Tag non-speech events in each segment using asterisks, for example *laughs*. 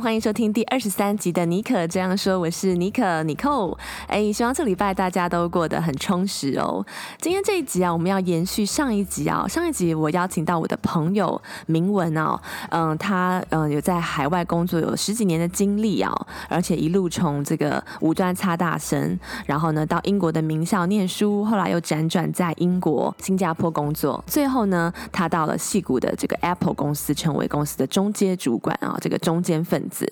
欢迎收听第二十三集的尼可这样说，我是尼可尼寇。哎，希望这礼拜大家都过得很充实哦。今天这一集啊，我们要延续上一集啊。上一集我邀请到我的朋友明文哦，嗯，他嗯有在海外工作有十几年的经历啊，而且一路从这个五专插大生，然后呢到英国的名校念书，后来又辗转在英国、新加坡工作，最后呢他到了戏谷的这个 Apple 公司，成为公司的中阶主管啊，这个中间。分子，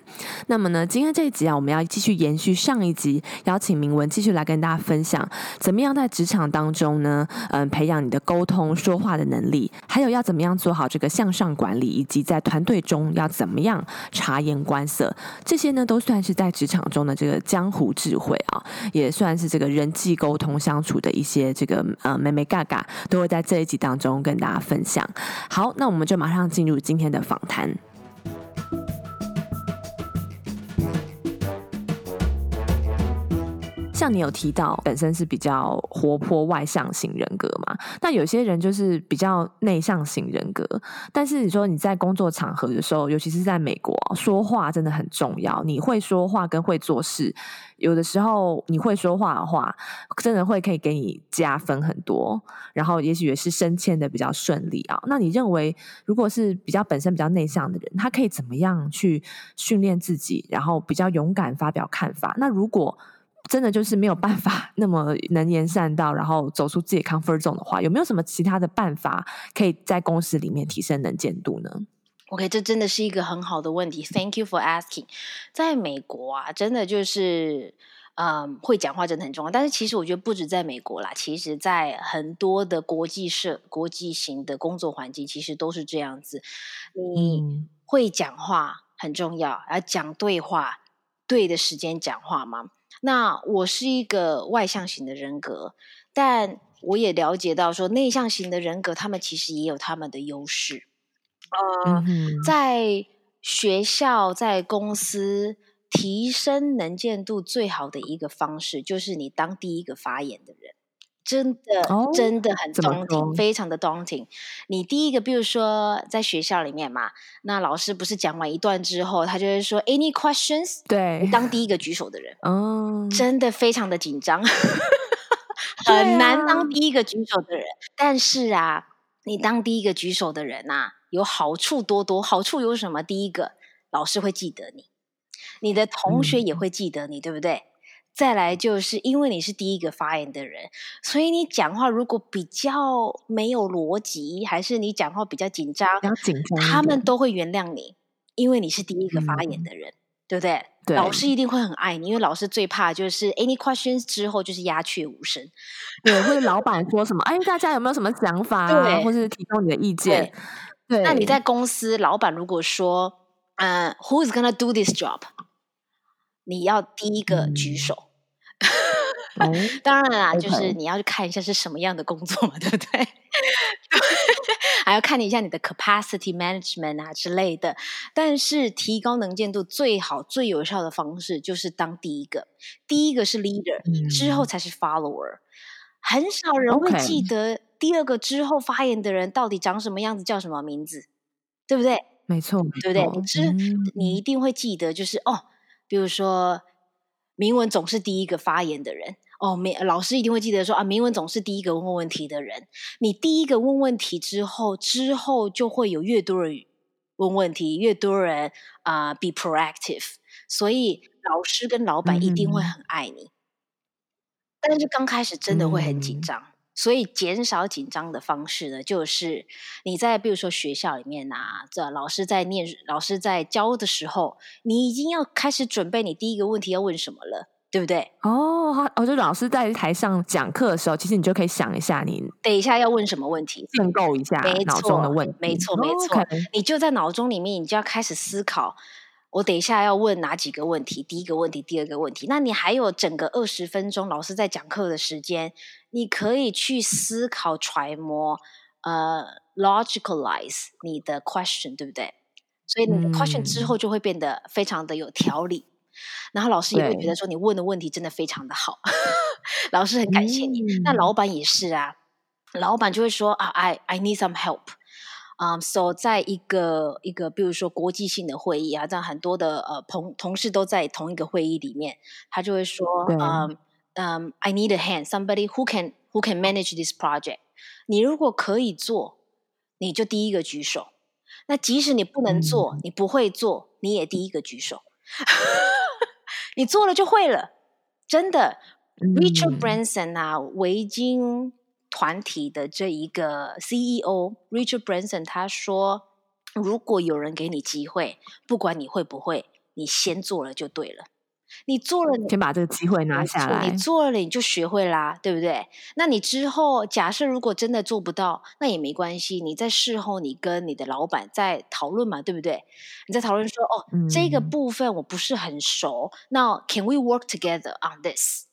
那么呢，今天这一集啊，我们要继续延续上一集，邀请明文继续来跟大家分享，怎么样在职场当中呢，嗯，培养你的沟通说话的能力，还有要怎么样做好这个向上管理，以及在团队中要怎么样察言观色，这些呢，都算是在职场中的这个江湖智慧啊，也算是这个人际沟通相处的一些这个呃眉眉嘎嘎，都会在这一集当中跟大家分享。好，那我们就马上进入今天的访谈。像你有提到，本身是比较活泼外向型人格嘛？那有些人就是比较内向型人格。但是你说你在工作场合的时候，尤其是在美国，说话真的很重要。你会说话跟会做事，有的时候你会说话的话，真的会可以给你加分很多。然后也许也是升迁的比较顺利啊。那你认为，如果是比较本身比较内向的人，他可以怎么样去训练自己，然后比较勇敢发表看法？那如果真的就是没有办法那么能言善道，然后走出自己 comfort zone 的话，有没有什么其他的办法可以在公司里面提升能见度呢？OK，这真的是一个很好的问题，Thank you for asking。在美国啊，真的就是，嗯，会讲话真的很重要。但是其实我觉得不止在美国啦，其实在很多的国际社、国际型的工作环境，其实都是这样子。你会讲话很重要，而讲对话，对的时间讲话吗？那我是一个外向型的人格，但我也了解到说内向型的人格，他们其实也有他们的优势。呃，嗯、在学校、在公司提升能见度最好的一个方式，就是你当第一个发言的人。真的，哦、真的很 daunting，非常的 daunting。你第一个，比如说在学校里面嘛，那老师不是讲完一段之后，他就会说 Any questions？对，你当第一个举手的人，哦，真的非常的紧张，很难当第一个举手的人。啊、但是啊，你当第一个举手的人呐、啊，有好处多多。好处有什么？第一个，老师会记得你，你的同学也会记得你，嗯、对不对？再来就是因为你是第一个发言的人，所以你讲话如果比较没有逻辑，还是你讲话比较紧张，比较紧张，他们都会原谅你，因为你是第一个发言的人，嗯、对不对？对，老师一定会很爱你，因为老师最怕就是 any questions 之后就是鸦雀无声，对，或者老板说什么，哎，大家有没有什么想法啊？对，或是提供你的意见？对，对，那你在公司，老板如果说，嗯、uh,，who's gonna do this job？你要第一个举手。嗯 *laughs* 当然啦就是你要去看一下是什么样的工作嘛，*laughs* 对不 *laughs* 对？还要看一下你的 capacity management 啊之类的。但是提高能见度最好、最有效的方式就是当第一个，第一个是 leader，、嗯、之后才是 follower。很少人会记得第二个之后发言的人到底长什么样子、叫什么名字，对不对？没错，对不对？你是、嗯、你一定会记得，就是哦，比如说明文总是第一个发言的人。哦，明老师一定会记得说啊，明文总是第一个问问题的人。你第一个问问题之后，之后就会有越多人问问题，越多人啊、呃、be proactive。所以老师跟老板一定会很爱你，嗯、但是刚开始真的会很紧张。嗯、所以减少紧张的方式呢，就是你在比如说学校里面啊，这老师在念、老师在教的时候，你已经要开始准备你第一个问题要问什么了。对不对？哦，好，哦，就老师在台上讲课的时候，其实你就可以想一下你，你等一下要问什么问题，建构一下脑中的问题，没错，没错，没错。Okay. 你就在脑中里面，你就要开始思考，我等一下要问哪几个问题？第一个问题，第二个问题。那你还有整个二十分钟，老师在讲课的时间，你可以去思考、揣摩，呃，logicalize 你的 question，对不对？所以你的 question 之后就会变得非常的有条理，嗯、然后老师也会觉得说你问的问题真的非常的好，*laughs* 老师很感谢你。嗯、那老板也是啊，老板就会说啊，I I need some help。啊、um,，so 在一个一个，比如说国际性的会议啊，这样很多的呃同同事都在同一个会议里面，他就会说，嗯嗯，I need a hand，somebody who can who can manage this project。你如果可以做，你就第一个举手。那即使你不能做，嗯、你不会做，你也第一个举手。*laughs* 你做了就会了，真的。嗯、Richard Branson 啊，维京。团体的这一个 CEO Richard Branson 他说：“如果有人给你机会，不管你会不会，你先做了就对了。你做了你，先把这个机会拿下来。你做了，你就学会啦，对不对？那你之后假设如果真的做不到，那也没关系。你在事后，你跟你的老板在讨论嘛，对不对？你在讨论说，哦，嗯、这个部分我不是很熟，那 Can we work together on this？”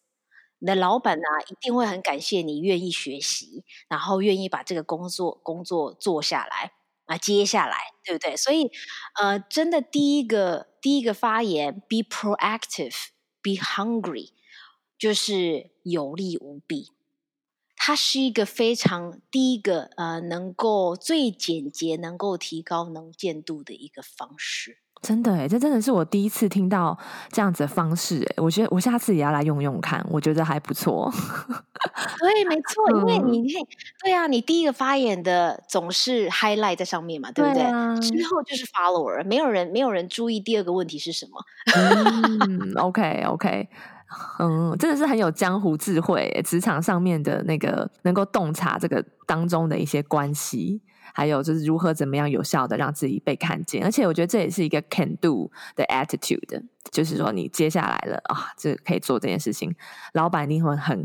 你的老板呢、啊，一定会很感谢你愿意学习，然后愿意把这个工作工作做下来啊，接下来，对不对？所以，呃，真的第一个第一个发言，be proactive，be hungry，就是有利无弊。它是一个非常第一个呃，能够最简洁，能够提高能见度的一个方式。真的哎，这真的是我第一次听到这样子的方式哎，我觉得我下次也要来用用看，我觉得还不错。对，没错，因为你对啊，你第一个发言的总是 highlight 在上面嘛，对不对？对啊，之后就是 follower，没有人没有人注意第二个问题是什么。嗯，OK OK，嗯，真的是很有江湖智慧，职场上面的那个能够洞察这个当中的一些关系。还有就是如何怎么样有效的让自己被看见，而且我觉得这也是一个 can do 的 attitude，就是说你接下来了啊，这可以做这件事情，老板一定会很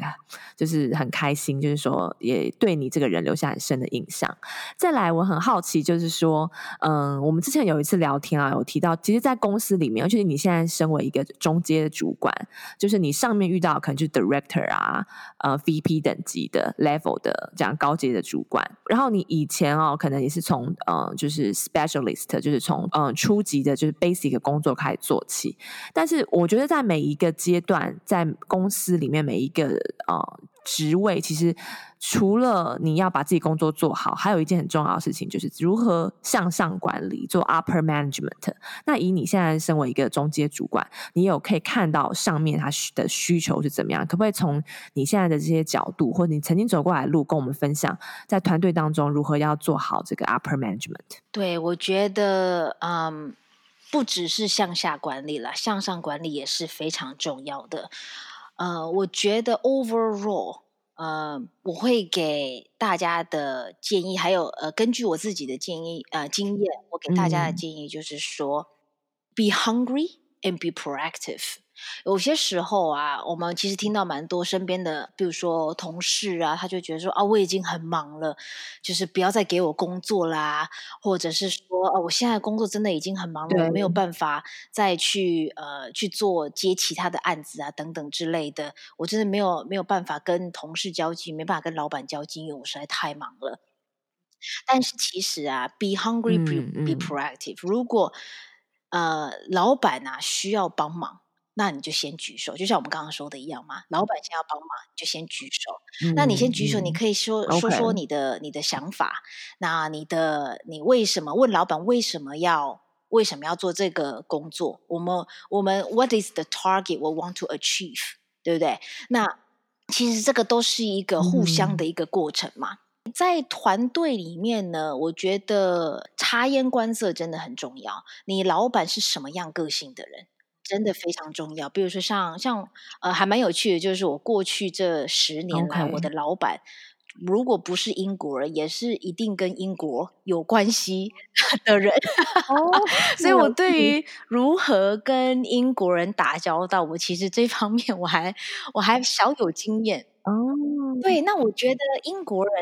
就是很开心，就是说也对你这个人留下很深的印象。再来，我很好奇，就是说，嗯，我们之前有一次聊天啊，有提到，其实，在公司里面，而且你现在身为一个中阶主管，就是你上面遇到可能就是 director 啊，呃，VP 等级的 level 的这样高阶的主管，然后你以前哦。可能也是从呃，就是 specialist，就是从嗯初级的，就是 basic 工作开始做起。但是我觉得在每一个阶段，在公司里面每一个呃。职位其实除了你要把自己工作做好，还有一件很重要的事情，就是如何向上管理，做 upper management。那以你现在身为一个中阶主管，你有可以看到上面他的需求是怎么样？可不可以从你现在的这些角度，或者你曾经走过来的路，跟我们分享，在团队当中如何要做好这个 upper management？对，我觉得，嗯，不只是向下管理了，向上管理也是非常重要的。呃，我觉得 overall，呃，我会给大家的建议，还有呃，根据我自己的建议，呃，经验，我给大家的建议就是说，嗯，be hungry and be proactive。有些时候啊，我们其实听到蛮多身边的，比如说同事啊，他就觉得说啊，我已经很忙了，就是不要再给我工作啦，或者是说啊，我现在工作真的已经很忙了，我没有办法再去呃去做接其他的案子啊等等之类的，我真的没有没有办法跟同事交际，没办法跟老板交际，因为我实在太忙了。但是其实啊，be hungry, be be proactive。如果呃老板啊需要帮忙。那你就先举手，就像我们刚刚说的一样嘛。老板先要帮忙，你就先举手。嗯、那你先举手，你可以说、嗯、说说你的你的想法。那你的你为什么问老板为什么要为什么要做这个工作？我们我们 What is the target we want to achieve？对不对？那其实这个都是一个互相的一个过程嘛。嗯、在团队里面呢，我觉得察言观色真的很重要。你老板是什么样个性的人？真的非常重要。比如说像，像像呃，还蛮有趣的，就是我过去这十年来.我的老板如果不是英国人，也是一定跟英国有关系的人。哦，所以我对于如何跟英国人打交道，我其实这方面我还我还小有经验。哦，对，那我觉得英国人。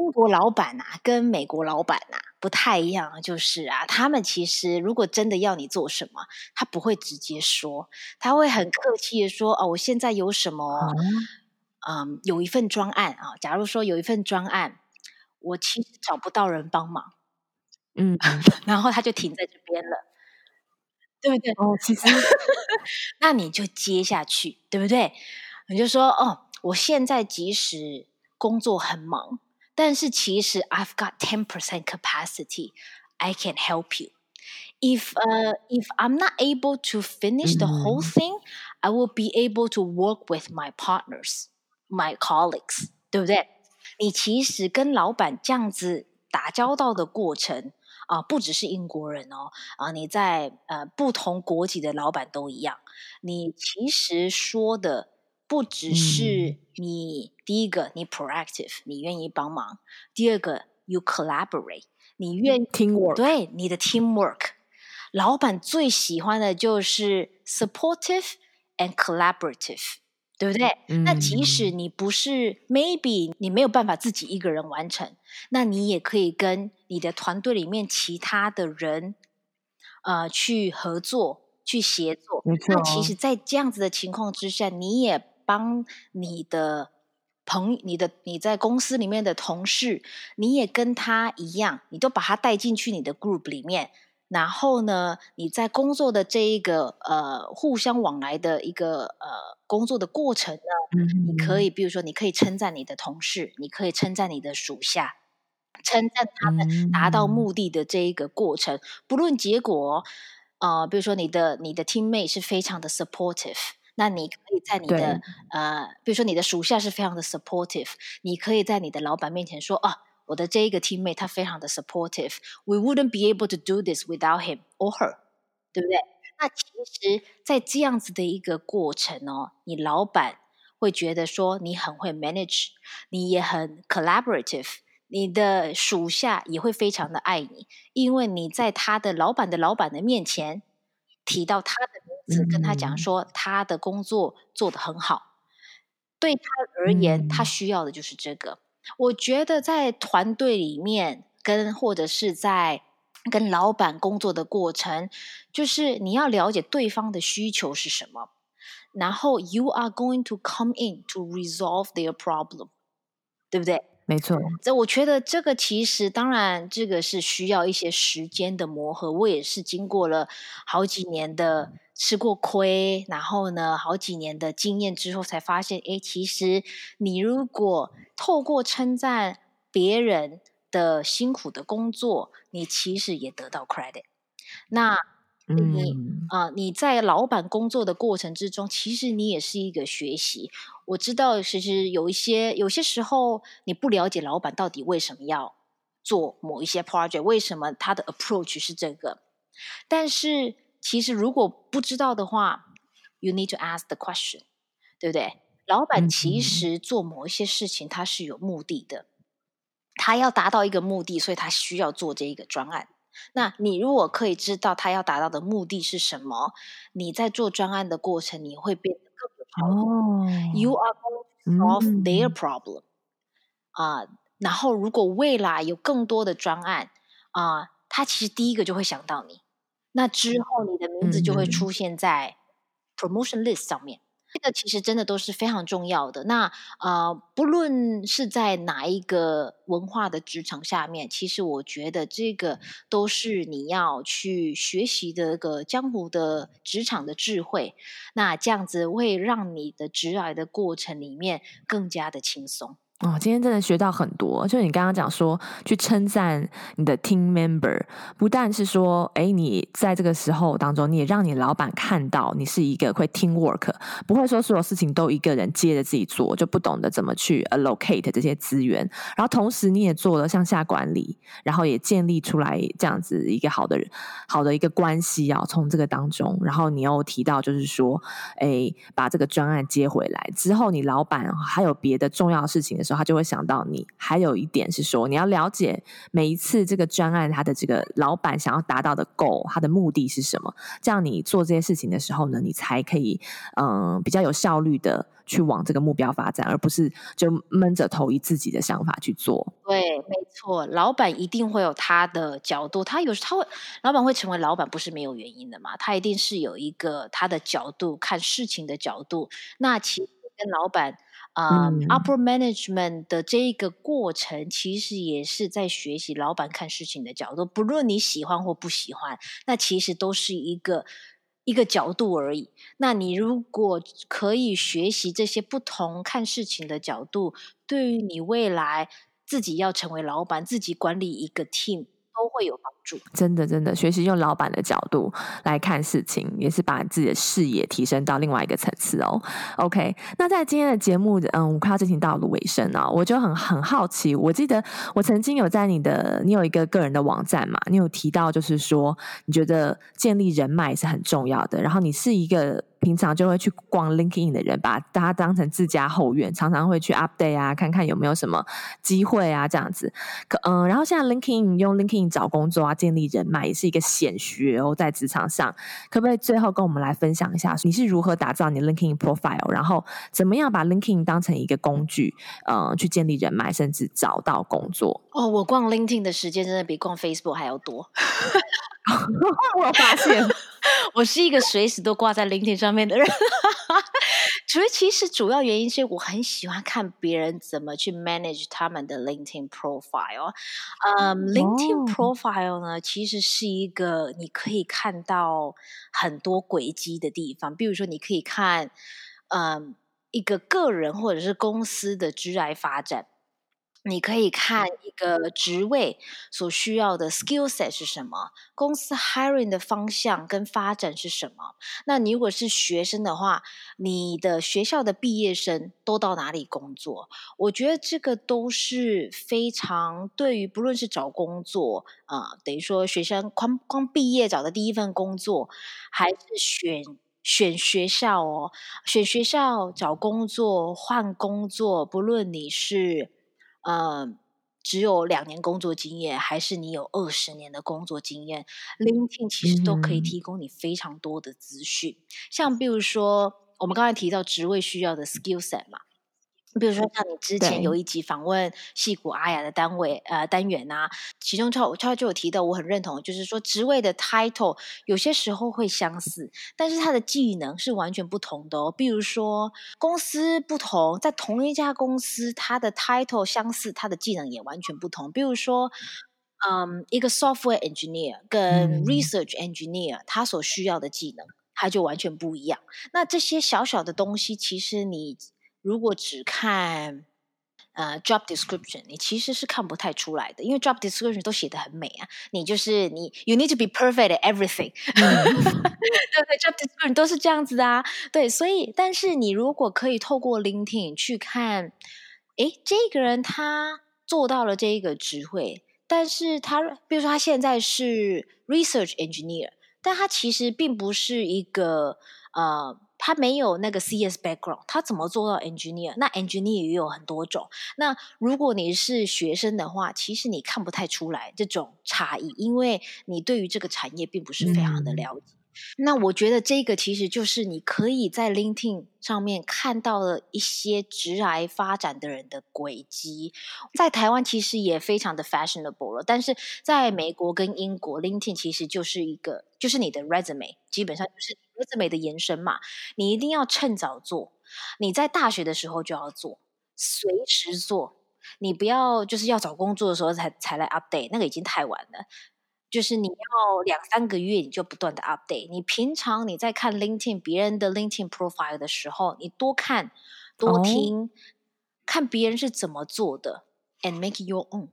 英国老板啊，跟美国老板啊不太一样，就是啊，他们其实如果真的要你做什么，他不会直接说，他会很客气的说，哦，我现在有什么，嗯，嗯，有一份专案啊，假如说有一份专案，我其实找不到人帮忙，嗯，*laughs* 然后他就停在这边了，对不对？哦，其实，*laughs* 那你就接下去，对不对？你就说，哦，我现在即使工作很忙，但是其实 I've got ten percent capacity, I can help you. If uh if I'm not able to finish the whole thing, I will be able to work with my partners, my colleagues，对不对？你其实跟老板这样子打交道的过程啊、呃，不只是英国人哦，啊、呃，你在呃不同国籍的老板都一样，你其实说的。 不只是你、嗯、第一个，你 proactive，你愿意帮忙；第二个，you collaborate，你愿意 teamwork，对你的 teamwork。老板最喜欢的就是 supportive and collaborative，对不对？嗯、那即使你不是 maybe 你没有办法自己一个人完成，那你也可以跟你的团队里面其他的人，呃，去合作、去协作。那其实，在这样子的情况之下，你也帮你的朋友，你的你在公司里面的同事，你也跟他一样，你都把他带进去你的 group 里面。然后呢，你在工作的这一个呃互相往来的一个呃工作的过程呢，嗯、你可以比如说，你可以称赞你的同事，你可以称赞你的属下，称赞他们达到目的的这一个过程，嗯、不论结果，呃，比如说你的你的 teammate 是非常的 supportive。那你可以在你的呃，比如说你的属下是非常的 supportive，你可以在你的老板面前说啊，我的这一个 teammate 他非常的 supportive，we wouldn't be able to do this without him or her，对不对？那其实，在这样子的一个过程哦，你老板会觉得说你很会 manage，你也很 collaborative，你的属下也会非常的爱你，因为你在他的老板的老板的面前提到他的。跟他讲说，他的工作做得很好，对他而言，他需要的就是这个。我觉得在团队里面，跟或者是在跟老板工作的过程，就是你要了解对方的需求是什么，然后 you are going to come in to resolve their problem，对不对？没错，这我觉得这个其实当然这个是需要一些时间的磨合。我也是经过了好几年的吃过亏，然后呢好几年的经验之后，才发现，哎，其实你如果透过称赞别人的辛苦的工作，你其实也得到 credit。那你啊、嗯呃，你在老板工作的过程之中，其实你也是一个学习。我知道，其实有一些有些时候你不了解老板到底为什么要做某一些 project，为什么他的 approach 是这个。但是其实如果不知道的话，you need to ask the question，对不对？老板其实做某一些事情，他是有目的的，他要达到一个目的，所以他需要做这一个专案。那你如果可以知道他要达到的目的是什么，你在做专案的过程，你会变得更有效率。Oh, you are going to solve their problem 啊。然后，如果未来有更多的专案啊、呃，他其实第一个就会想到你。那之后，你的名字就会出现在 promotion list 上面。这个其实真的都是非常重要的。那呃，不论是在哪一个文化的职场下面，其实我觉得这个都是你要去学习的一个江湖的职场的智慧。那这样子会让你的职涯的过程里面更加的轻松。哦，今天真的学到很多。就你刚刚讲说，去称赞你的 team member，不但是说，哎，你在这个时候当中，你也让你老板看到你是一个会 team work，不会说所有事情都一个人接着自己做，就不懂得怎么去 allocate 这些资源。然后同时你也做了向下管理，然后也建立出来这样子一个好的好的一个关系啊，从这个当中，然后你又提到就是说，哎，把这个专案接回来之后，你老板还有别的重要的事情的时候。他就会想到你。还有一点是说，你要了解每一次这个专案，他的这个老板想要达到的 goal，他的目的是什么？这样你做这些事情的时候呢，你才可以嗯、比较有效率的去往这个目标发展，而不是就闷着头以自己的想法去做。对，没错，老板一定会有他的角度，他有时他会，老板会成为老板不是没有原因的嘛，他一定是有一个他的角度看事情的角度。那其实跟老板。Uh, 嗯，upper management 的这一个过程，其实也是在学习老板看事情的角度。不论你喜欢或不喜欢，那其实都是一个一个角度而已。那你如果可以学习这些不同看事情的角度，对于你未来自己要成为老板，自己管理一个 team。都会有帮助，真的真的，学习用老板的角度来看事情，也是把自己的视野提升到另外一个层次哦。OK，那在今天的节目，嗯，我快要进行到了尾声啊，我就很很好奇，我记得我曾经有在你的，你有一个个人的网站嘛，你有提到就是说，你觉得建立人脉是很重要的，然后你是一个。平常就会去逛 LinkedIn 的人，把大家当成自家后院，常常会去 update 啊，看看有没有什么机会啊，这样子。可嗯，然后现在 LinkedIn 用 LinkedIn 找工作啊，建立人脉也是一个显学哦，在职场上，可不可以最后跟我们来分享一下，你是如何打造你 LinkedIn profile，然后怎么样把 LinkedIn 当成一个工具，嗯，去建立人脉，甚至找到工作？哦，我逛 LinkedIn 的时间真的比逛 Facebook 还要多。*laughs* *laughs* 我发现，*laughs* 我是一个随时都挂在 LinkedIn 上面的人。*laughs* 所以其实主要原因是我很喜欢看别人怎么去 manage 他们的 LinkedIn profile。嗯，LinkedIn profile 呢，其实是一个你可以看到很多轨迹的地方。比如说，你可以看，嗯，一个个人或者是公司的职涯发展。你可以看一个职位所需要的 skill set 是什么，公司 hiring 的方向跟发展是什么。那你如果是学生的话，你的学校的毕业生都到哪里工作？我觉得这个都是非常对于不论是找工作啊、呃，等于说学生光光毕业找的第一份工作，还是选选学校哦，选学校找工作换工作，不论你是。呃，只有两年工作经验，还是你有二十年的工作经验，LinkedIn 其实都可以提供你非常多的资讯。嗯、像比如说，我们刚才提到职位需要的 skill set 嘛。比如说，像你之前有一集访问矽谷阿雅的单位呃单元啊，其中超超就有提到，我很认同，就是说职位的 title 有些时候会相似，但是他的技能是完全不同的哦。比如说公司不同，在同一家公司，他的 title 相似，他的技能也完全不同。比如说，嗯，一个 software engineer 跟 research engineer，他所需要的技能，他就完全不一样。那这些小小的东西，其实你。如果只看呃 job description，你其实是看不太出来的，因为 job description 都写的很美啊。你就是你，you need to be perfect at everything，对不对？job description 都是这样子的啊。对，所以但是你如果可以透过 LinkedIn 去看，诶，这个人他做到了这一个职位，但是他比如说他现在是 research engineer，但他其实并不是一个呃。他没有那个 CS background，他怎么做到 engineer？那 engineer 也有很多种。那如果你是学生的话，其实你看不太出来这种差异，因为你对于这个产业并不是非常的了解。嗯那我觉得这个其实就是你可以在 LinkedIn 上面看到了一些职涯发展的人的轨迹，在台湾其实也非常的 fashionable 了，但是在美国跟英国，LinkedIn 其实就是一个就是你的 resume，基本上就是 resume 的延伸嘛，你一定要趁早做，你在大学的时候就要做，随时做，你不要就是要找工作的时候才才来 update，那个已经太晚了。就是你要两三个月，你就不断的 update。你平常你在看 LinkedIn 别人的 LinkedIn profile 的时候，你多看多听，oh. 看别人是怎么做的，and make your own。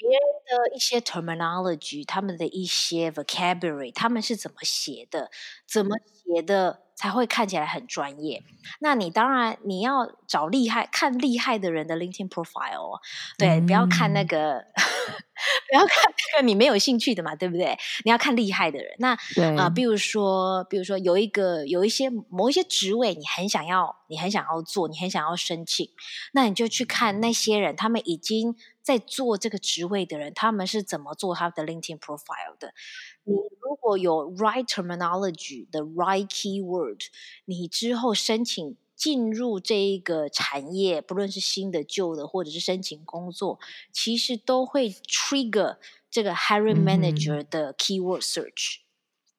别人的一些 terminology，他们的一些 vocabulary，他们是怎么写的，怎么写的。才会看起来很专业。那你当然你要找厉害、看厉害的人的 LinkedIn profile，对，嗯、不要看那个。*laughs* 不要看那个你没有兴趣的嘛，对不对？你要看厉害的人。那啊、呃，比如说，比如说有一个有一些某一些职位，你很想要，你很想要做，你很想要申请，那你就去看那些人，他们已经在做这个职位的人，他们是怎么做他的 LinkedIn profile 的。你如果有 right terminology 的 right keyword，你之后申请。进入这一个产业，不论是新的、旧的，或者是申请工作，其实都会 trigger 这个 hiring manager 的 keyword search。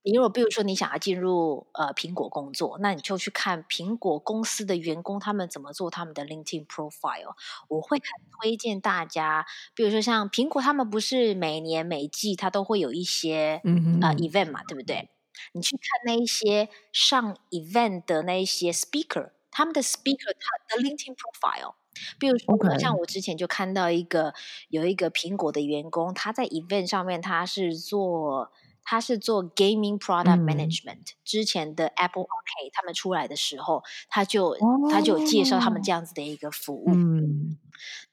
你如果比如说你想要进入呃苹果工作，那你就去看苹果公司的员工他们怎么做他们的 LinkedIn profile。我会很推荐大家，比如说像苹果，他们不是每年每季它都会有一些嗯呃 event 嘛，对不对？你去看那一些上 event 的那一些 speaker。他们的 speaker，他的 LinkedIn profile，比如说.像我之前就看到一个有一个苹果的员工，他在 event 上面他是做他是做 gaming product management，嗯。之前的 Apple Arcade 他们出来的时候，他就、哦、他就介绍他们这样子的一个服务。嗯，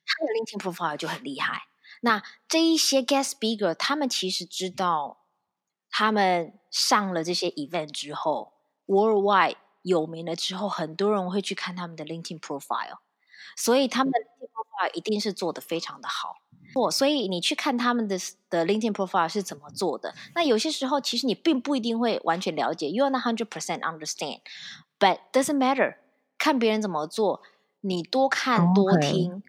他的 LinkedIn profile 就很厉害。那这一些 guest speaker，他们其实知道，他们上了这些 event 之后，worldwide。有名了之后，很多人会去看他们的 LinkedIn profile，所以他们的 LinkedIn profile 一定是做的非常的好。所以你去看他们的的 LinkedIn profile 是怎么做的。那有些时候其实你并不一定会完全了解，You are not hundred percent understand，but doesn't matter。看别人怎么做，你多看多听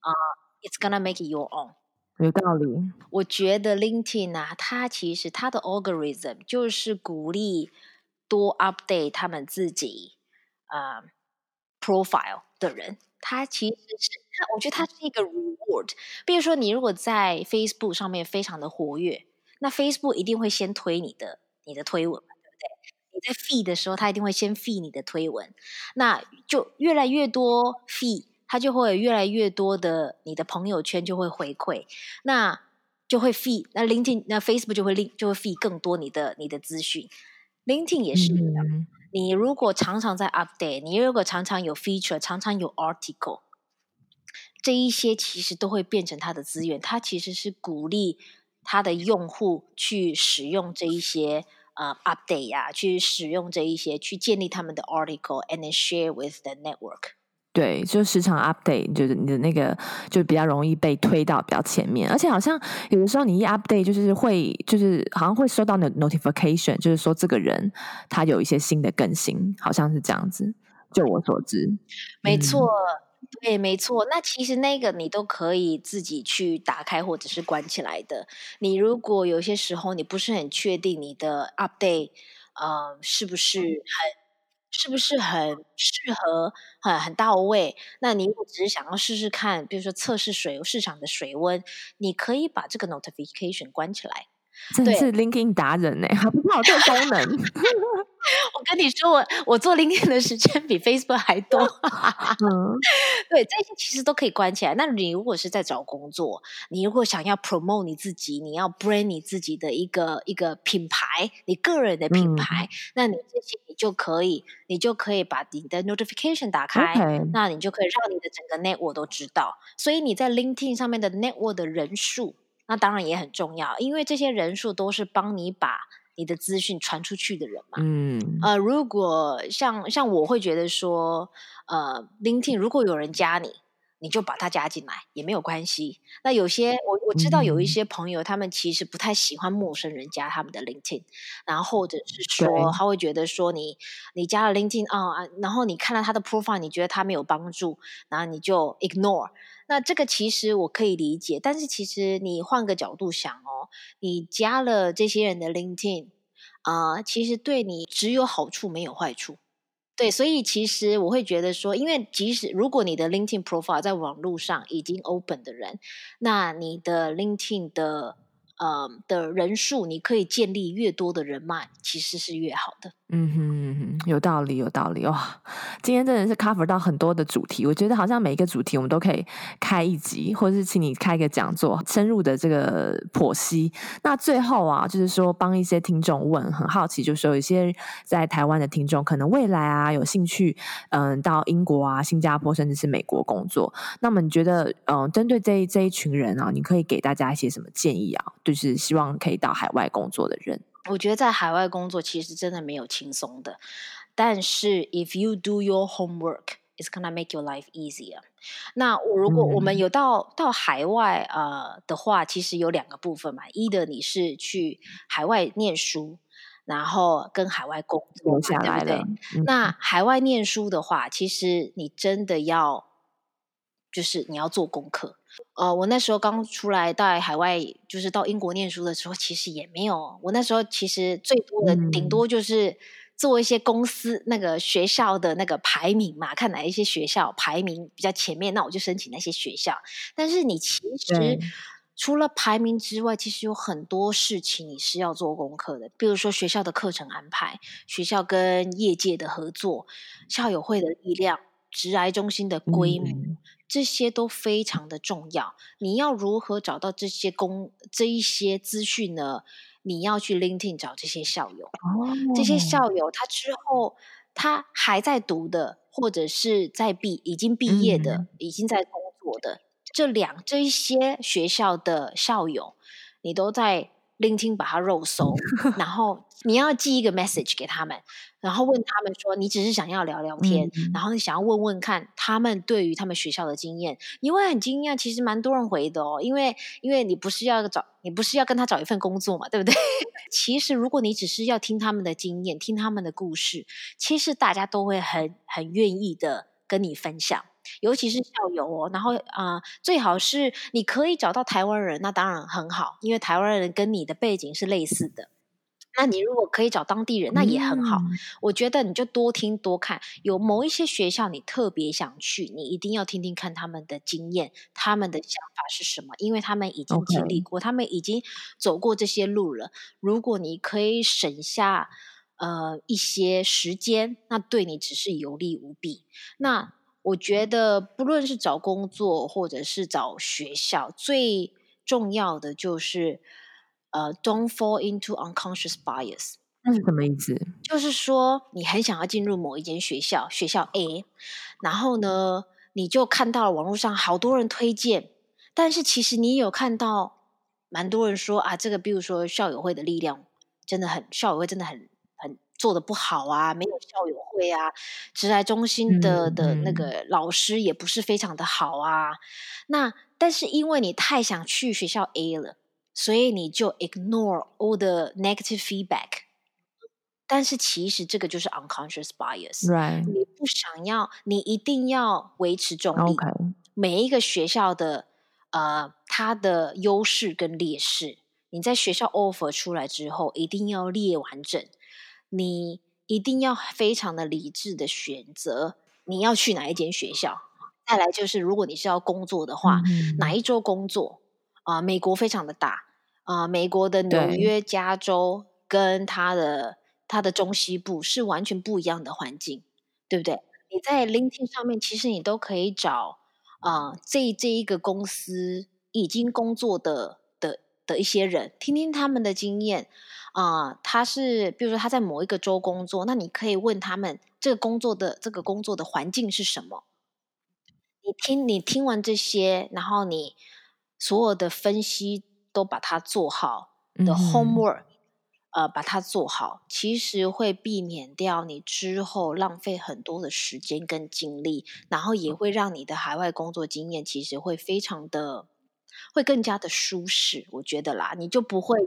啊、uh,，It's gonna make it your own。有道理。我觉得 LinkedIn 啊，它其实它的 algorithm 就是鼓励。多 update 他们自己啊、uh, profile 的人，它其实是它，我觉得它是一个 reward。比如说，你如果在 Facebook 上面非常的活跃，那 Facebook 一定会先推你的你的推文嘛，对不对？你在 feed 的时候，它一定会先 feed 你的推文，那就越来越多 feed，它就会有越来越多的你的朋友圈就会回馈，那就会 feed，那 LinkedIn 那 Facebook 就会 link 就会 feed 更多你的你的资讯。LinkedIn 也是一样、你如果常常在 update，你如果常常有 feature，常常有 article，这一些其实都会变成他的资源。他其实是鼓励他的用户去使用这一些呃 update 呀、去使用这一些，去建立他们的 article，and then share with the network。对，就时常 update，就是你的那个就比较容易被推到比较前面，而且好像有的时候你一 update，就是会就是好像会收到那 notification，就是说这个人他有一些新的更新，好像是这样子。就我所知，没错，嗯、对，没错。那其实那个你都可以自己去打开或者是关起来的。你如果有些时候你不是很确定你的 update，呃，是不是很。是不是很适合，很很到位？那你如果只是想要试试看，比如说测试水市场的水温，你可以把这个 notification 关起来。真的是 LinkedIn 达人呢，还不知道这个功能。*laughs* 我跟你说，我我做 LinkedIn 的时间比 Facebook 还多。嗯，*laughs* 对，这些其实都可以关起来。那你如果是在找工作，你如果想要 promote 你自己，你要 brand 你自己的一个一个品牌，你个人的品牌，嗯、那你这些你就可以，你就可以把你的 notification 打开.那你就可以让你的整个 network 都知道。所以你在 LinkedIn 上面的 network 的人数。那当然也很重要，因为这些人数都是帮你把你的资讯传出去的人嘛。嗯，呃，如果像像我会觉得说，呃，LinkedIn 如果有人加你，你就把他加进来也没有关系。那有些我我知道有一些朋友，他们其实不太喜欢陌生人加他们的 LinkedIn，然后或者是说他会觉得说你你加了 LinkedIn 啊，然后你看了他的 profile，你觉得他没有帮助，然后你就 ignore。那这个其实我可以理解，但是其实你换个角度想哦，你加了这些人的 LinkedIn 啊、其实对你只有好处没有坏处。对，所以其实我会觉得说，因为即使如果你的 LinkedIn profile 在网络上已经 open 的人，那你的 LinkedIn 的呃的人数，你可以建立越多的人脉，其实是越好的。嗯哼，有道理，有道理哇！*laughs* 今天真的是 cover 到很多的主题，我觉得好像每一个主题我们都可以开一集，或者是请你开一个讲座，深入的这个剖析。那最后啊，就是说帮一些听众问，很好奇，就是说有一些在台湾的听众，可能未来啊有兴趣，嗯，到英国啊、新加坡甚至是美国工作，那么你觉得，嗯，针对这一这一群人啊，你可以给大家一些什么建议啊？就是希望可以到海外工作的人。我觉得在海外工作其实真的没有轻松的，但是 if you do your homework, it's gonna make your life easier。那我如果我们有到、嗯、到海外呃的话，其实有两个部分嘛，一的你是去海外念书，然后跟海外工作下来对不对？嗯、那海外念书的话，其实你真的要就是你要做功课。呃，我那时候刚出来到海外，就是到英国念书的时候，其实也没有。我那时候其实最多的，顶多就是做一些公司那个学校的那个排名嘛，看哪一些学校排名比较前面，那我就申请那些学校。但是你其实除了排名之外，其实有很多事情你是要做功课的，比如说学校的课程安排、学校跟业界的合作、校友会的力量、职癌中心的规模。嗯这些都非常的重要。你要如何找到这些公这一些资讯呢？你要去 LinkedIn 找这些校友。哦，这些校友他之后他还在读的，或者是在毕已经毕业的，嗯、已经在工作的这两这一些学校的校友，你都在 LinkedIn 把它肉搜，*laughs* 然后你要寄一个 message 给他们。然后问他们说：“你只是想要聊聊天，嗯、然后你想要问问看他们对于他们学校的经验，你会很惊讶，其实蛮多人回的哦。因为因为你不是要找，你不是要跟他找一份工作嘛，对不对？*laughs* 其实如果你只是要听他们的经验，听他们的故事，其实大家都会很很愿意的跟你分享，尤其是校友哦。然后啊、呃，最好是你可以找到台湾人，那当然很好，因为台湾人跟你的背景是类似的。”那你如果可以找当地人，那也很好。嗯、我觉得你就多听多看，有某一些学校你特别想去，你一定要听听看他们的经验，他们的想法是什么，因为他们已经经历过.他们已经走过这些路了。如果你可以省下呃一些时间，那对你只是有利无弊。那我觉得不论是找工作或者是找学校，最重要的就是。呃、uh，don't fall into unconscious bias。那是什么意思？就是说，你很想要进入某一间学校，学校 A，然后呢，你就看到了网络上好多人推荐，但是其实你有看到蛮多人说啊，这个比如说校友会的力量真的很，校友会真的很很做的不好啊，没有校友会啊，职来中心的、嗯、的那个老师也不是非常的好啊。那但是因为你太想去学校 A 了。所以你就 ignore all the negative feedback，但是其实这个就是 unconscious bias，Right. 你不想要，你一定要维持中立。Okay. 每一个学校的呃，它的优势跟劣势，你在学校 offer 出来之后，一定要列完整。你一定要非常的理智的选择你要去哪一间学校。再来就是，如果你是要工作的话，mm-hmm. 哪一周工作啊，呃，美国非常的大。啊、呃，美国的纽约、加州跟它的它的中西部是完全不一样的环境，对不对？你在 LinkedIn 上面，其实你都可以找啊、呃，这这一个公司已经工作的的的一些人，听听他们的经验啊、呃。他是比如说他在某一个州工作，那你可以问他们这个工作的这个工作的环境是什么？你听你听完这些，然后你所有的分析。都把它做好的 homework，、嗯、呃，把它做好，其实会避免掉你之后浪费很多的时间跟精力，然后也会让你的海外工作经验其实会非常的，会更加的舒适，我觉得啦，你就不会有，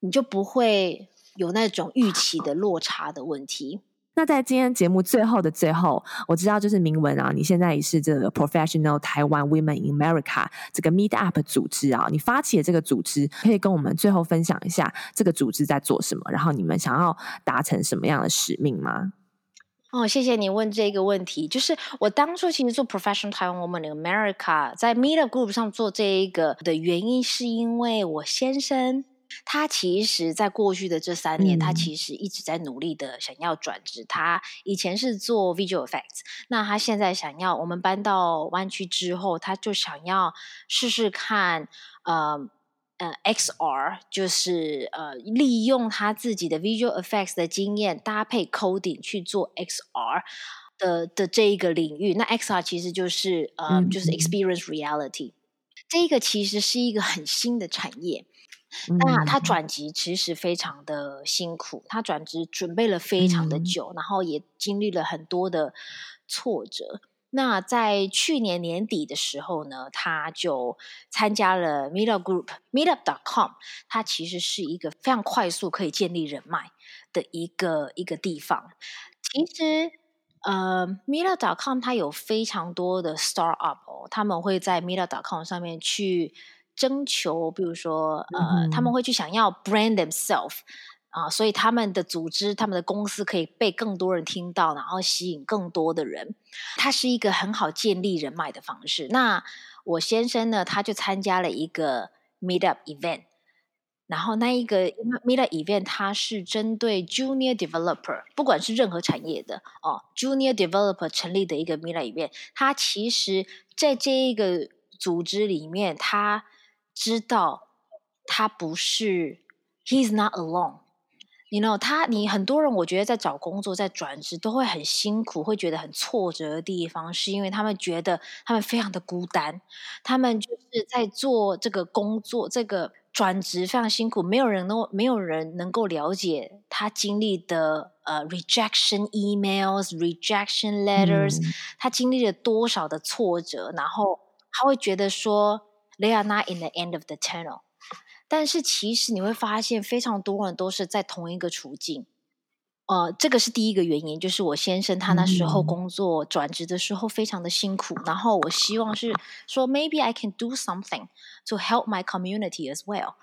你就不会有那种预期的落差的问题。那在今天节目最后的最后，我知道就是明文啊，你现在也是这个 Professional Taiwan Women in America 这个 Meet Up 组织啊，你发起的这个组织，可以跟我们最后分享一下这个组织在做什么，然后你们想要达成什么样的使命吗？哦，谢谢你问这个问题。就是我当初其实做 Professional Taiwan Woman in America，在 Meetup Group 上做这一个的原因，是因为我先生他其实在过去的这三年，嗯、他其实一直在努力的想要转职。他以前是做 Visual Effects，那他现在想要我们搬到湾区之后，他就想要试试看，呃。呃，XR 就是呃，利用他自己的 visual effects 的经验，搭配 coding 去做 XR 的的这一个领域。那 XR 其实就是呃，嗯、就是 experience reality。这个其实是一个很新的产业。嗯、那他转职其实非常的辛苦，他转职准备了非常的久，嗯、然后也经历了很多的挫折。那在去年年底的时候呢，他就参加了 Meetup Group，Meetup.com，它其实是一个非常快速可以建立人脉的一个一个地方。其实，呃，Meetup.com 它有非常多的 startup 哦，他们会在 Meetup.com 上面去征求，比如说，呃，嗯、他们会去想要 brand themselves。啊，所以他们的组织、他们的公司可以被更多人听到，然后吸引更多的人。它是一个很好建立人脉的方式。那我先生呢，他就参加了一个 Meetup event，然后那一个 Meetup event 它是针对 Junior Developer，不管是任何产业的哦，Junior Developer 成立的一个 Meetup event。他其实在这一个组织里面，他知道他不是，He's not alone。你 you know 他，你很多人，我觉得在找工作、在转职都会很辛苦，会觉得很挫折的地方，是因为他们觉得他们非常的孤单，他们就是在做这个工作、这个转职非常辛苦，没有人能没有人能够了解他经历的呃 rejection emails、rejection letters，、嗯、他经历了多少的挫折，然后他会觉得说 they are not in the end of the tunnel。但是其实你会发现，非常多人都是在同一个处境。呃，这个是第一个原因，就是我先生他那时候工作转职的时候非常的辛苦。嗯、然后我希望是说，maybe I can do something to help my community as well.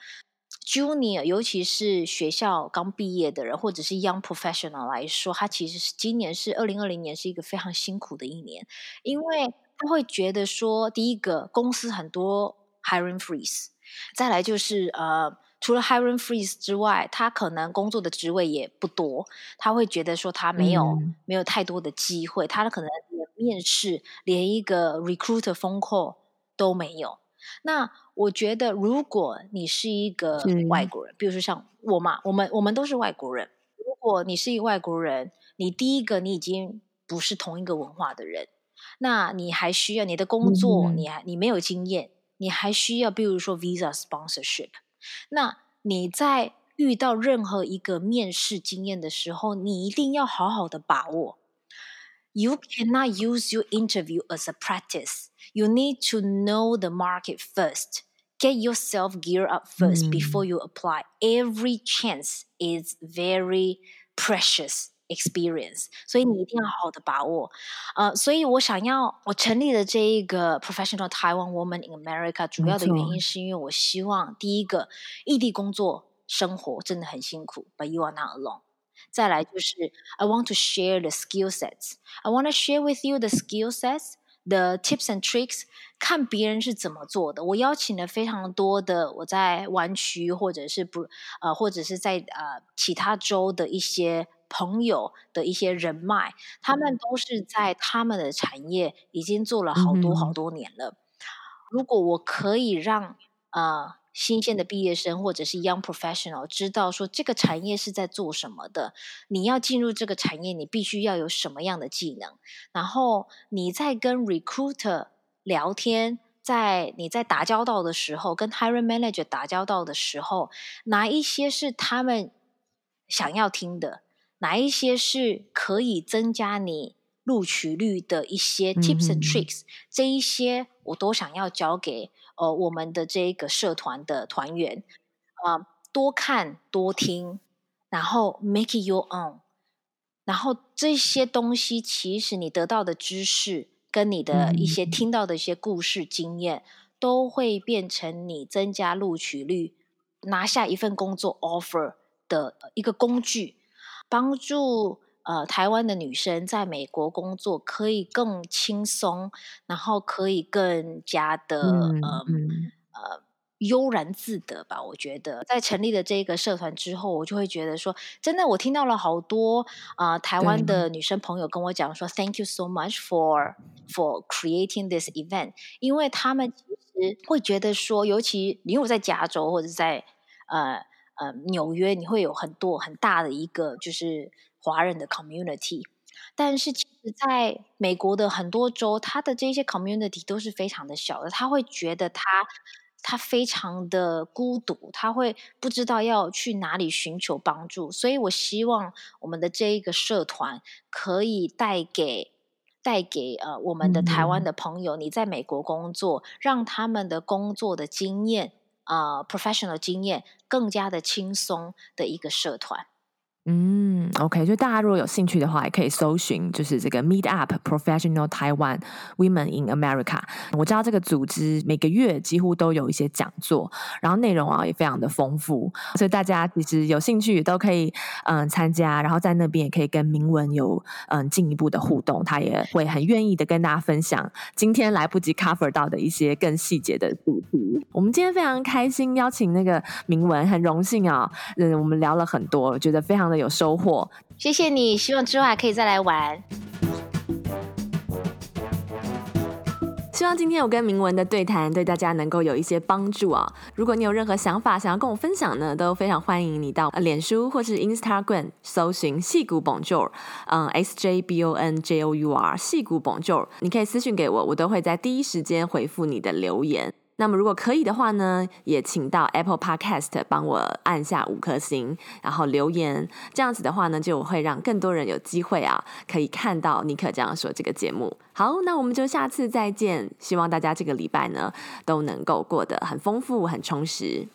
Junior，尤其是学校刚毕业的人，或者是 young professional 来说，他其实是今年是二零二零年，是一个非常辛苦的一年，因为他会觉得说，第一个公司很多 hiring freeze。再来就是呃，除了 hiring freeze 之外，他可能工作的职位也不多，他会觉得说他没有、嗯、没有太多的机会，他可能连面试连一个 recruiter phone call 都没有。那我觉得，如果你是一个外国人，嗯、比如说像我嘛，我们我们都是外国人。如果你是一个外国人，你第一个你已经不是同一个文化的人，那你还需要你的工作，嗯、你还你没有经验。你还需要，比如说 visa sponsorship。那你在遇到任何一个面试经验的时候，你一定要好好的把握。You cannot use your interview as a practice. You need to know the market first. Get yourself geared up first before you apply. Every chance is very precious. experience，所以你一定要好好的把握，呃，所以我想要我成立了这一个 professional Taiwan woman in America，主要的原因是因为我希望第一个异地工作生活真的很辛苦，but you are not alone。再来就是 I want to share the skill sets，I want to share with you the skill sets，the tips and tricks，看别人是怎么做的。我邀请了非常多的我在湾区或者是不呃或者是在呃其他州的一些。 朋友的一些人脉，他们都是在他们的产业已经做了好多好多年了。嗯、如果我可以让呃新鲜的毕业生或者是 young professional 知道说这个产业是在做什么的，你要进入这个产业，你必须要有什么样的技能，然后你在跟 recruiter 聊天，在你在打交道的时候，跟 hiring manager 打交道的时候，哪一些是他们想要听的？哪一些是可以增加你录取率的一些 tips and tricks？、嗯、这一些我都想要交给呃我们的这个社团的团员啊、呃，多看多听，然后 make it your own。然后这些东西其实你得到的知识跟你的一些听到的一些故事经验，嗯、都会变成你增加录取率、拿下一份工作 offer 的一个工具。帮助呃台湾的女生在美国工作可以更轻松，然后可以更加的、嗯、呃呃。悠然自得吧，我觉得。在成立了这个社团之后，我就会觉得说，真的，我听到了好多啊、呃，台湾的女生朋友跟我讲说，Thank you so much for for creating this event，因为他们其实会觉得说，尤其你如果在加州或者在呃呃纽约，你会有很多很大的一个就是华人的 community，但是其实在美国的很多州，他的这些 community 都是非常的小的，他会觉得他。他非常的孤独，他会不知道要去哪里寻求帮助，所以我希望我们的这一个社团可以带给带给呃我们的台湾的朋友，你在美国工作，让他们的工作的经验啊、啊、professional 经验更加的轻松的一个社团。嗯，OK，就大家如果有兴趣的话，也可以搜寻，就是这个 Meet Up Professional Taiwan Women in America。我知道这个组织每个月几乎都有一些讲座，然后内容啊也非常的丰富，所以大家其实有兴趣都可以嗯参加，然后在那边也可以跟明文有嗯进一步的互动，他也会很愿意的跟大家分享今天来不及 cover 到的一些更细节的主题。我们今天非常开心邀请那个明文，很荣幸啊，嗯，我们聊了很多，觉得非常的。有收获，谢谢你。希望之后还可以再来玩。希望今天我跟铭文的对谈对大家能够有一些帮助啊！如果你有任何想法想要跟我分享呢，都非常欢迎你到脸书或是 Instagram 搜寻戏骨 Bonjour，嗯，S J B O N J O U R 戏骨 Bonjour，你可以私讯给我，我都会在第一时间回复你的留言。那么，如果可以的话呢，也请到 Apple Podcast 帮我按下五颗星，然后留言。这样子的话呢，就会让更多人有机会啊，可以看到尼可这样说这个节目。好，那我们就下次再见。希望大家这个礼拜呢，都能够过得很丰富、很充实。